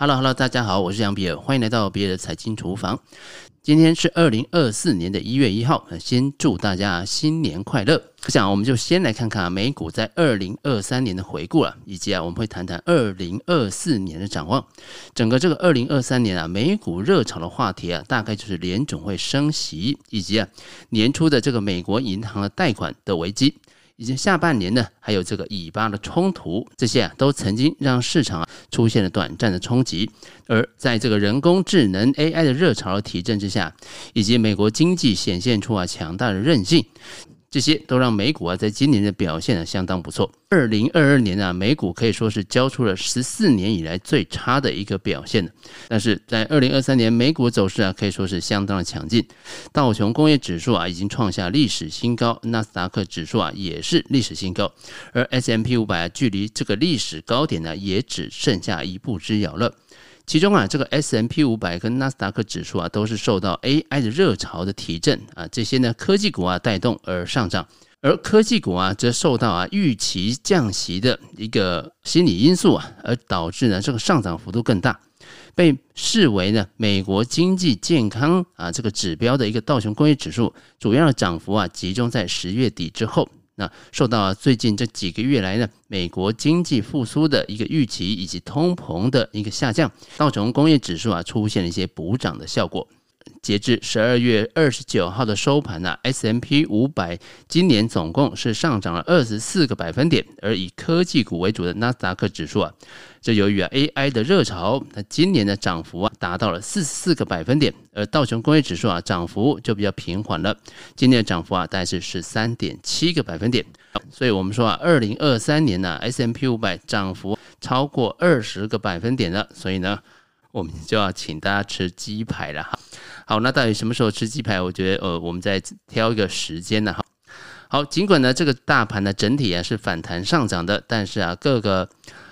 Hello，Hello，大家好，我是杨比尔，欢迎来到比尔的财经厨房。今天是二零二四年的一月一号，先祝大家新年快乐。我想，我们就先来看看，美股在二零二三年的回顾啊，以及啊，我们会谈谈二零二四年的展望。整个这个二零二三年啊，美股热炒的话题啊，大概就是联总会升息，以及啊，年初的这个美国银行的贷款的危机。以及下半年呢，还有这个以巴的冲突，这些啊都曾经让市场啊出现了短暂的冲击。而在这个人工智能 AI 的热潮的提振之下，以及美国经济显现出啊强大的韧性。这些都让美股啊，在今年的表现呢相当不错。二零二二年啊，美股可以说是交出了十四年以来最差的一个表现。但是在二零二三年，美股走势啊可以说是相当的强劲。道琼工业指数啊已经创下历史新高，纳斯达克指数啊也是历史新高，而 S M P 五百啊距离这个历史高点呢也只剩下一步之遥了。其中啊，这个 S&P 五百跟纳斯达克指数啊，都是受到 AI 的热潮的提振啊，这些呢科技股啊带动而上涨，而科技股啊则受到啊预期降息的一个心理因素啊，而导致呢这个上涨幅度更大，被视为呢美国经济健康啊这个指标的一个道琼工业指数，主要的涨幅啊集中在十月底之后。那受到最近这几个月来呢，美国经济复苏的一个预期，以及通膨的一个下降，造成工业指数啊出现了一些补涨的效果。截至十二月二十九号的收盘呢，S M P 五百今年总共是上涨了二十四个百分点，而以科技股为主的纳斯达克指数啊，这由于啊 AI 的热潮，那今年的涨幅啊达到了四十四个百分点，而道琼工业指数啊涨幅就比较平缓了，今年的涨幅啊大概是十三点七个百分点。所以我们说啊，二零二三年呢，S M P 五百涨幅超过二十个百分点了，所以呢。我们就要请大家吃鸡排了哈。好，那到底什么时候吃鸡排？我觉得呃，我们再挑一个时间呢哈。好，尽管呢这个大盘呢整体啊是反弹上涨的，但是啊各个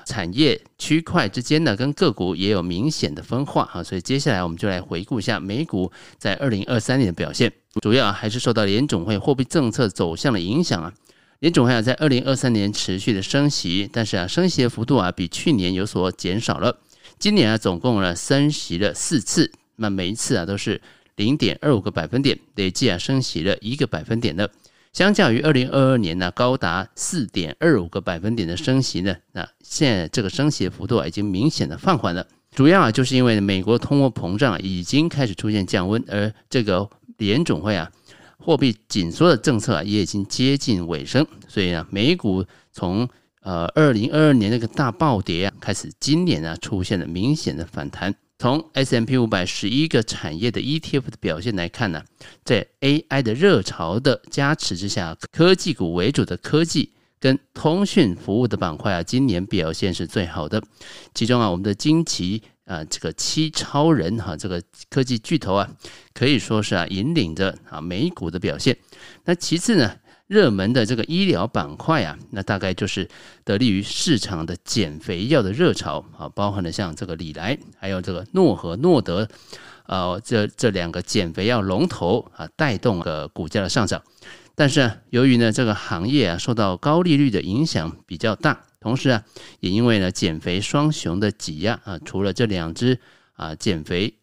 产业区块之间呢跟个股也有明显的分化哈。所以接下来我们就来回顾一下美股在二零二三年的表现，主要还是受到联准会货币政策走向的影响啊。联准会啊在二零二三年持续的升息，但是啊升息的幅度啊比去年有所减少了。今年啊，总共呢升息了四次，那每一次啊都是零点二五个百分点，累计啊升息了一个百分点的。相较于二零二二年呢高达四点二五个百分点的升息呢，那现在这个升息的幅度啊已经明显的放缓了。主要啊就是因为美国通货膨胀已经开始出现降温，而这个联准会啊货币紧缩的政策啊也已经接近尾声，所以呢美股从呃，二零二二年那个大暴跌啊，开始今年啊出现了明显的反弹。从 S M P 五百十一个产业的 ETF 的表现来看呢，在 AI 的热潮的加持之下，科技股为主的科技跟通讯服务的板块啊，今年表现是最好的。其中啊，我们的惊奇啊，这个七超人哈，这个科技巨头啊，可以说是啊引领着啊美股的表现。那其次呢？热门的这个医疗板块啊，那大概就是得力于市场的减肥药的热潮啊，包含了像这个礼来，还有这个诺和诺德，呃，这这两个减肥药龙头啊，带动了股价的上涨。但是啊，由于呢这个行业啊受到高利率的影响比较大，同时啊也因为呢减肥双雄的挤压啊，除了这两只啊减肥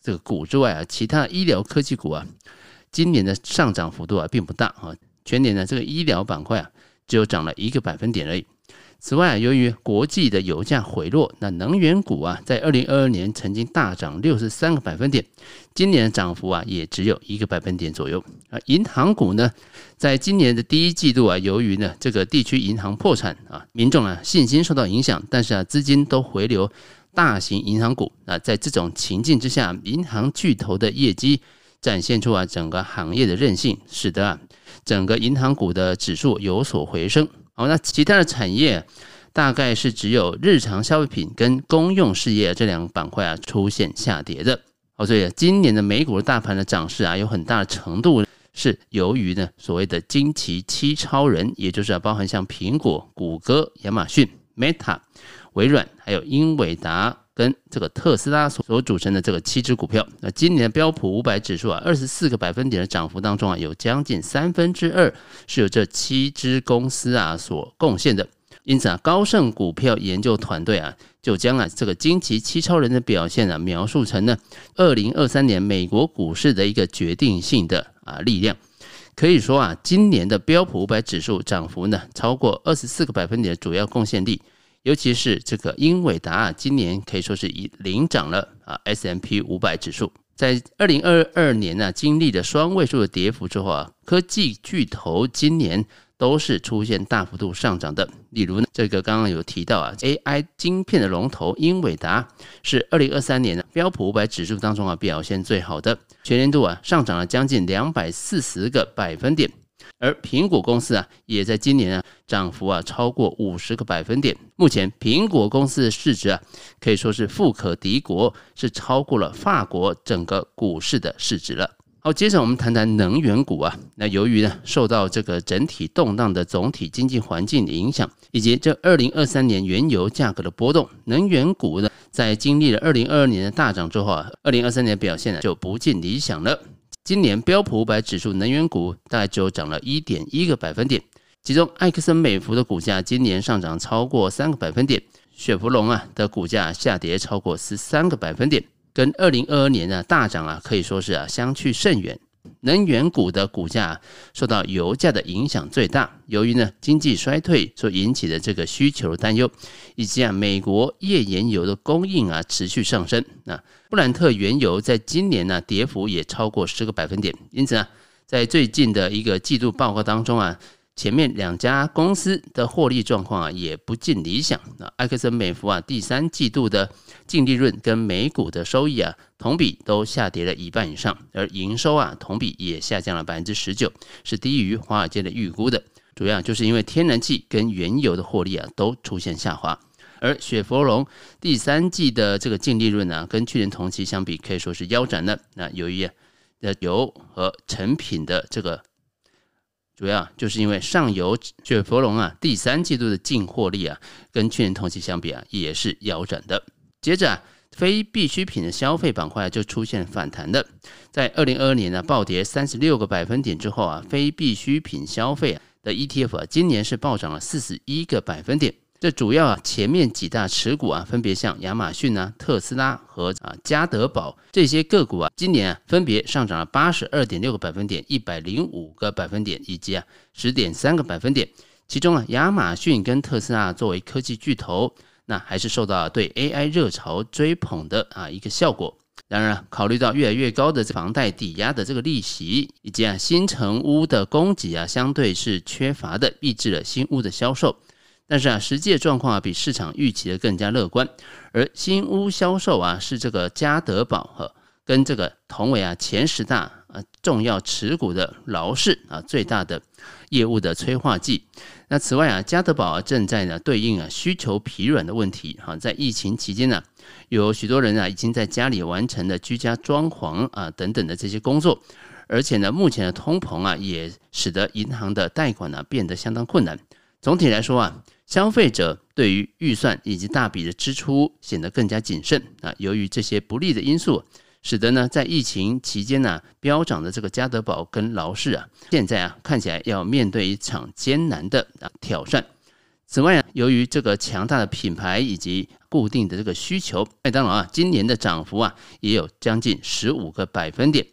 这个股之外啊，其他医疗科技股啊，今年的上涨幅度啊并不大啊。全年呢，这个医疗板块啊，只有涨了一个百分点而已。此外啊，由于国际的油价回落，那能源股啊，在二零二二年曾经大涨六十三个百分点，今年的涨幅啊，也只有一个百分点左右。啊，银行股呢，在今年的第一季度啊，由于呢这个地区银行破产啊，民众啊信心受到影响，但是啊资金都回流大型银行股。啊，在这种情境之下，银行巨头的业绩展现出啊整个行业的韧性，使得啊。整个银行股的指数有所回升，好，那其他的产业大概是只有日常消费品跟公用事业这两个板块啊出现下跌的，哦，所以今年的美股的大盘的涨势啊，有很大的程度是由于呢所谓的惊奇七超人，也就是包含像苹果、谷歌、亚马逊、Meta、微软，还有英伟达。跟这个特斯拉所所组成的这个七只股票，那今年的标普五百指数啊，二十四个百分点的涨幅当中啊，有将近三分之二是由这七只公司啊所贡献的。因此啊，高盛股票研究团队啊，就将啊这个惊奇七超人的表现啊描述成呢二零二三年美国股市的一个决定性的啊力量。可以说啊，今年的标普五百指数涨幅呢超过二十四个百分点的主要贡献力，尤其是这个英伟达啊，今年可以说是以领涨了啊 S M P 五百指数。在二零二二年呢、经历了双位数的跌幅之后啊，科技巨头今年都是出现大幅度上涨的。例如呢，这个刚刚有提到啊，AI 晶片的龙头英伟达是二零二三年呢标普五百指数当中啊表现最好的，全年度啊上涨了将近两百四十个百分点。而苹果公司啊，也在今年啊涨幅啊超过五十个百分点。目前苹果公司的市值啊可以说是富可敌国，是超过了法国整个股市的市值了。好，接着我们谈谈能源股啊。那由于呢受到这个整体动荡的总体经济环境的影响，以及这二零二三年原油价格的波动，能源股呢在经历了二零二二年的大涨之后啊，二零二三年表现呢就不尽理想了。今年标普五百指数能源股大概只有涨了一点一个百分点，其中埃克森美孚的股价今年上涨超过三个百分点，雪佛龙啊的股价下跌超过十三个百分点，跟二零二二年的大涨啊可以说是啊相去甚远。能源股的股价受到油价的影响最大，由于呢经济衰退所引起的这个需求担忧，以及啊美国页岩油的供应啊持续上升，那布兰特原油在今年呢跌幅也超过十个百分点，因此啊在最近的一个季度报告当中啊。前面两家公司的获利状况啊，也不尽理想。那埃克森美孚啊，第三季度的净利润跟每股的收益啊，同比都下跌了一半以上，而营收啊，同比也下降了百分之十九，是低于华尔街的预估的。主要就是因为天然气跟原油的获利啊，都出现下滑。而雪佛龙第三季的这个净利润啊，跟去年同期相比，可以说是腰斩了。那由于啊，油和成品的这个。主要就是因为上游雪佛龙啊，第三季度的净获利啊，跟去年同期相比啊，也是腰斩的。接着啊，非必需品的消费板块就出现反弹的，在二零二二年呢暴跌三十六个百分点之后啊，非必需品消费的 ETF 啊，今年是暴涨了四十一个百分点。这主要啊，前面几大持股啊，分别像亚马逊啊、特斯拉和啊家得宝这些个股啊，今年啊分别上涨了八十二点六个百分点、一百零五个百分点以及啊十点三个百分点。其中啊，亚马逊跟特斯拉作为科技巨头，那还是受到对 AI 热潮追捧的啊一个效果。当然，考虑到越来越高的房贷抵押的这个利息，以及啊新成屋的供给啊相对是缺乏的，抑制了新屋的销售。但是啊，实际的状况啊，比市场预期的更加乐观。而新屋销售啊，是这个家得宝和跟这个同为啊前十大啊重要持股的劳氏啊最大的业务的催化剂。那此外啊，家得宝啊正在呢对应啊需求疲软的问题。哈，在疫情期间呢，有许多人啊已经在家里完成了居家装潢啊等等的这些工作，而且呢，目前的通膨啊也使得银行的贷款呢变得相当困难。总体来说啊。消费者对于预算以及大笔的支出显得更加谨慎啊。由于这些不利的因素，使得呢在疫情期间呢飙涨的这个家得宝跟劳氏啊，现在啊看起来要面对一场艰难的啊挑战。此外啊，由于这个强大的品牌以及固定的这个需求，麦当劳啊今年的涨幅啊也有将近十五个百分点。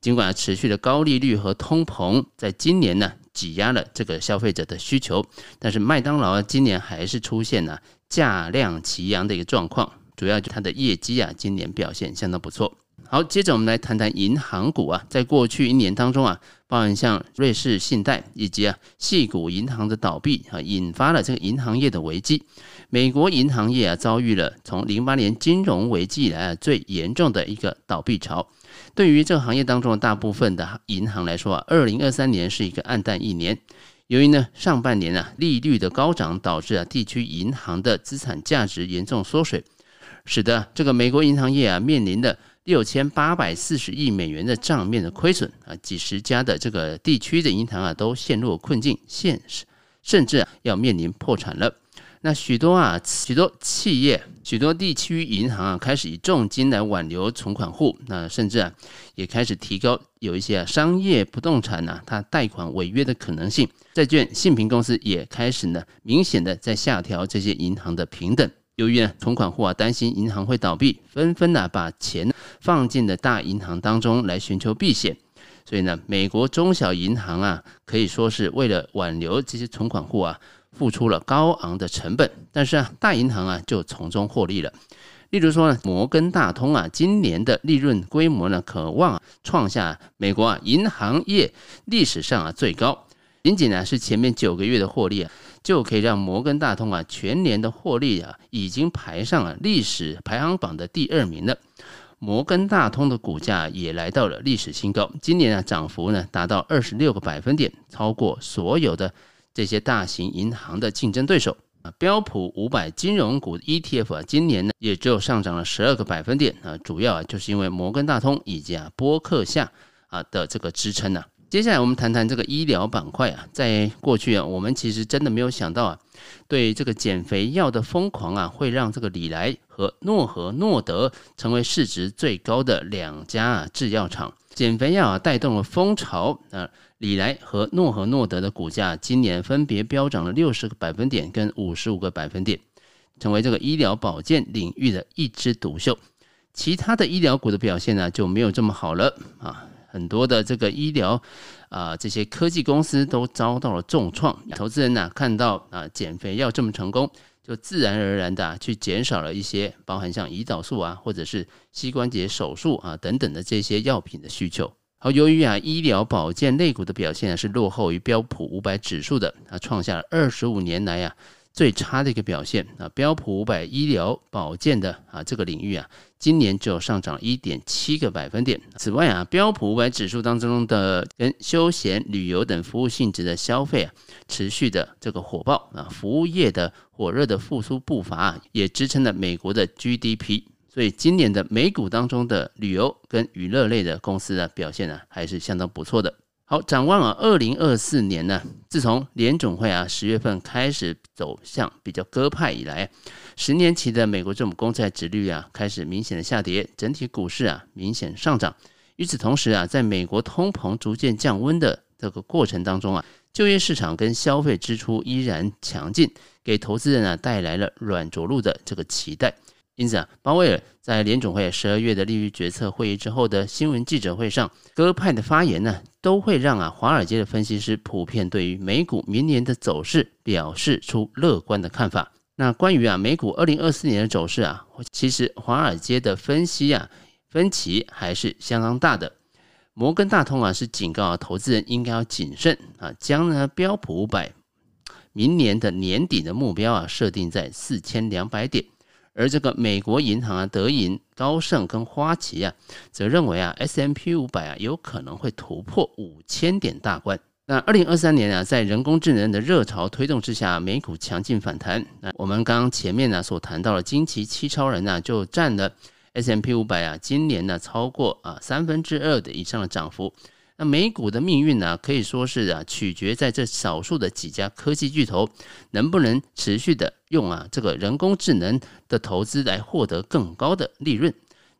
尽管持续的高利率和通膨在今年呢。挤压了这个消费者的需求，但是麦当劳今年还是出现了价量齐扬的一个状况，主要就它的业绩啊，今年表现相当不错。好，接着我们来谈谈银行股啊，在过去一年当中啊，包含像瑞士信贷以及啊系股银行的倒闭啊，引发了这个银行业的危机。美国银行业啊，遭遇了从零八年金融危机以来啊最严重的一个倒闭潮。对于这个行业当中的大部分的银行来说啊，二零二三年是一个暗淡一年。由于呢上半年啊利率的高涨，导致啊地区银行的资产价值严重缩水，使得这个美国银行业啊面临的六千八百四十亿美元的账面的亏损啊，几十家的这个地区的银行啊都陷入困境，现实甚至啊要面临破产了。那许多啊，许多企业、许多地区银行啊，开始以重金来挽留存款户。那甚至啊，也开始提高有一些啊商业不动产呐，它贷款违约的可能性。债券信评公司也开始呢，明显的在下调这些银行的平等。由于呢存款户啊担心银行会倒闭，纷纷呢把钱放进了大银行当中来寻求避险。所以呢，美国中小银行啊可以说是为了挽留这些存款户啊，付出了高昂的成本。但是啊，大银行啊就从中获利了。例如说呢，摩根大通啊，今年的利润规模呢，可望创下美国啊银行业历史上啊最高。仅仅呢是前面九个月的获利啊，就可以让摩根大通啊全年的获利啊已经排上了历史排行榜的第二名了。摩根大通的股价也来到了历史新高，今年啊涨幅呢达到二十六个百分点，超过所有的这些大型银行的竞争对手。啊，标普五百金融股 ETF 啊，今年呢也只有上涨了十二个百分点啊，主要啊就是因为摩根大通以及啊波克夏啊的这个支撑呢。接下来我们谈谈这个医疗板块啊，在过去啊，我们其实真的没有想到啊，对这个减肥药的疯狂啊，会让这个礼来和诺和诺德成为市值最高的两家啊制药厂。减肥药啊带动了风潮啊。礼来和诺和诺德的股价今年分别飙涨了六十个百分点跟五十五个百分点，成为这个医疗保健领域的一枝独秀。其他的医疗股的表现呢就没有这么好了啊，很多的这个医疗啊这些科技公司都遭到了重创。投资人呢看到啊减肥药这么成功，就自然而然的去减少了一些包含像胰岛素啊或者是膝关节手术啊等等的这些药品的需求。好，由于啊医疗保健类股的表现是落后于标普五百指数的，它创下了二十五年来呀最差的一个表现啊。标普五百医疗保健的啊这个领域啊，今年只有上涨一点七个百分点。此外啊，标普五百指数当中的跟休闲旅游等服务性质的消费啊，持续的这个火爆啊，服务业的火热的复苏步伐啊，也支撑了美国的 GDP。所以今年的美股当中的旅游跟娱乐类的公司的表现呢，还是相当不错的。好，展望啊，二零二四年呢，自从联总会啊十月份开始走向比较鸽派以来，十年期的美国政府公债殖率啊开始明显的下跌，整体股市啊明显上涨。与此同时啊，在美国通膨逐渐降温的这个过程当中啊，就业市场跟消费支出依然强劲，给投资人啊带来了软着陆的这个期待。因此啊，鲍威尔在联准会十二月的利率决策会议之后的新闻记者会上，鸽派的发言呢，都会让啊华尔街的分析师普遍对于美股明年的走势表示出乐观的看法。那关于啊美股二零二四年的走势啊，其实华尔街的分析啊分歧还是相当大的。摩根大通啊是警告啊投资人应该要谨慎啊，将呢标普五百明年的年底的目标啊设定在四千两百点。而这个美国银行啊，德银、高盛跟花旗啊，则认为啊，S M P 五百啊有可能会突破五千点大关。那二零二三年啊，在人工智能的热潮推动之下，美股强劲反弹。那我们刚刚前面呢所谈到的惊奇七超人呢，就占了 S M P 五百啊，今年呢超过啊三分之二的以上的涨幅。那美股的命运呢，可以说是啊，取决在这少数的几家科技巨头能不能持续的用啊这个人工智能的投资来获得更高的利润。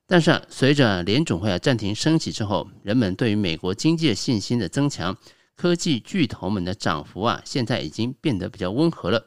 但是啊，随着联准会啊暂停升息之后，人们对于美国经济的信心的增强，科技巨头们的涨幅啊，现在已经变得比较温和了。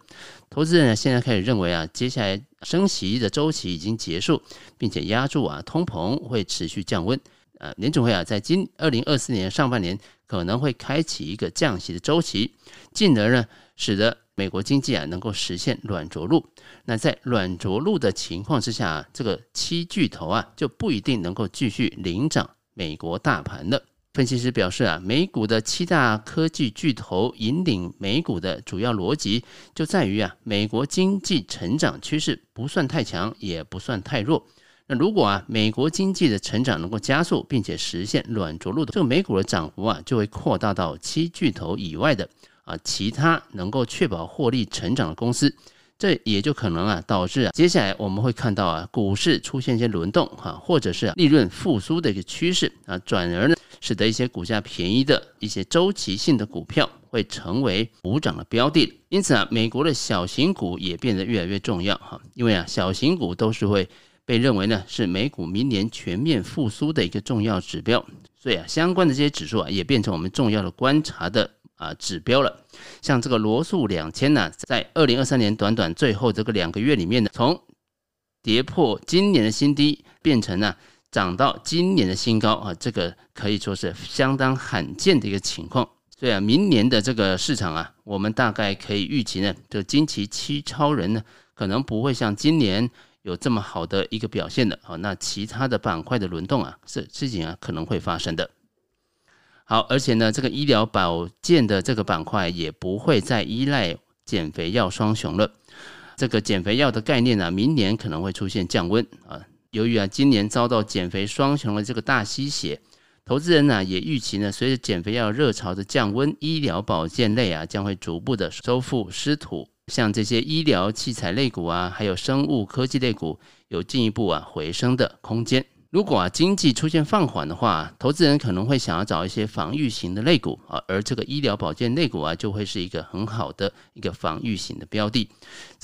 投资人呢，现在开始认为啊，接下来升息的周期已经结束，并且压住啊通膨会持续降温。呃，联储会啊，在今二零二四年上半年可能会开启一个降息的周期，进而呢，使得美国经济啊能够实现软着陆。那在软着陆的情况之下啊，这个七巨头啊就不一定能够继续领涨美国大盘了。分析师表示啊，美股的七大科技巨头引领美股的主要逻辑就在于啊，美国经济成长趋势不算太强，也不算太弱。如果啊，美国经济的成长能够加速，并且实现软着陆的这个美股的涨幅啊，就会扩大到七巨头以外的啊其他能够确保获利成长的公司，这也就可能啊导致啊接下来我们会看到啊股市出现一些轮动哈，或者是利润复苏的一个趋势啊，转而呢使得一些股价便宜的一些周期性的股票会成为补涨的标的。因此啊，美国的小型股也变得越来越重要哈，因为啊小型股都是会。被认为呢是美股明年全面复苏的一个重要指标，所以啊相关的这些指数啊也变成我们重要的观察的啊指标了。像这个罗素两千呢，在二零二三年短短最后这个两个月里面呢，从跌破今年的新低，变成呢涨到今年的新高啊，这个可以说是相当罕见的一个情况。所以啊，明年的这个市场啊，我们大概可以预期呢，这惊奇七超人呢，可能不会像今年有这么好的一个表现的啊。那其他的板块的轮动啊，是事情啊可能会发生的。好，而且呢，这个医疗保健的这个板块也不会再依赖减肥药双雄了。这个减肥药的概念呢、明年可能会出现降温啊。由于啊，今年遭到减肥双雄的这个大吸血，投资人呢、也预期呢，随着减肥药热潮的降温，医疗保健类啊将会逐步的收复失土。像这些医疗器材类股啊，还有生物科技类股，有进一步啊回升的空间。如果啊经济出现放缓的话，投资人可能会想要找一些防御型的类股啊，而这个医疗保健类股啊，就会是一个很好的一个防御型的标的。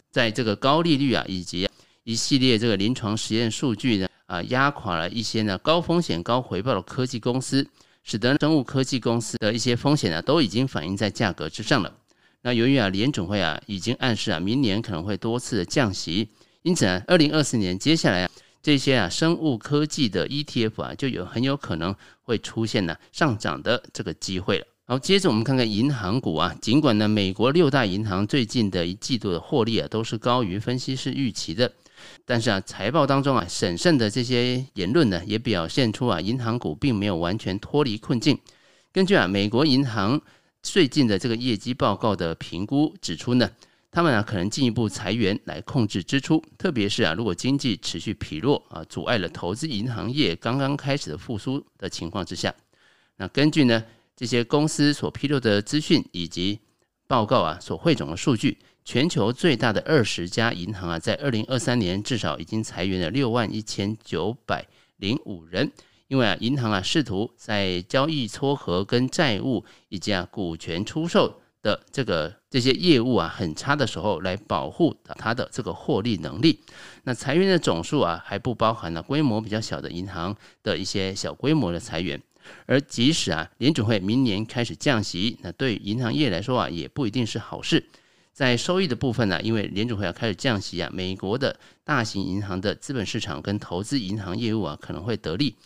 在这个高利率啊，以及一系列这个临床实验数据呢啊，压垮了一些呢高风险高回报的科技公司，使得生物科技公司的一些风险呢都已经反映在价格之上了。那由于啊联准会啊已经暗示啊明年可能会多次的降息，因此啊二零二四年接下来啊。这些啊，生物科技的 ETF 啊，就有很有可能会出现呢上涨的这个机会了。好，接着我们看看银行股啊，尽管呢，美国六大银行最近的一季度的获利啊，都是高于分析师预期的，但是啊，财报当中啊，审慎的这些言论呢，也表现出啊，银行股并没有完全脱离困境。根据啊，美国银行最近的这个业绩报告的评估指出呢。他们啊，可能进一步裁员来控制支出，特别是啊，如果经济持续疲弱啊，阻碍了投资银行业刚刚开始的复苏的情况之下，那根据呢这些公司所披露的资讯以及报告啊所汇总的数据，全球最大的二十家银行啊，在二零二三年至少已经裁员了六万一千九百零五人，因为啊，银行啊试图在交易撮合跟债务以及啊股权出售。的这个这些业务啊很差的时候，来保护它的这个获利能力。那裁员的总数啊还不包含了规模比较小的银行的一些小规模的裁员。而即使啊联准会明年开始降息，那对银行业来说啊也不一定是好事。在收益的部分呢，因为联准会要开始降息啊，美国的大型银行的资本市场跟投资银行业务啊可能会得利。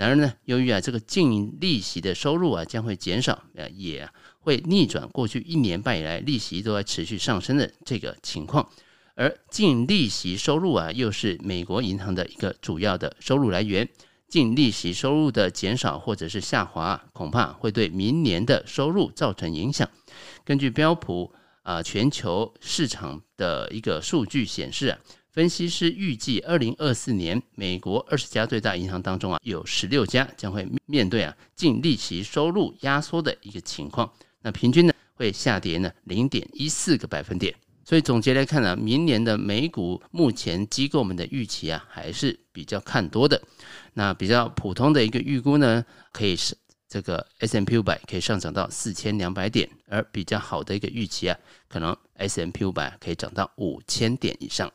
然而呢，由于啊这个净利息的收入啊将会减少，呃也。会逆转过去一年半以来利息都在持续上升的这个情况，而净利息收入啊，又是美国银行的一个主要的收入来源。净利息收入的减少或者是下滑，恐怕会对明年的收入造成影响。根据标普啊全球市场的一个数据显示啊。分析师预计，二零二四年美国二十家最大银行当中啊，有十六家将会面对啊净利息收入压缩的一个情况。那平均呢会下跌呢零点一四个百分点。所以总结来看呢，明年的美股目前机构们的预期啊还是比较看多的。那比较普通的一个预估呢，可以是这个 S M P 五百可以上涨到四千两百点，而比较好的一个预期啊，可能 S M P 五百可以涨到五千点以上。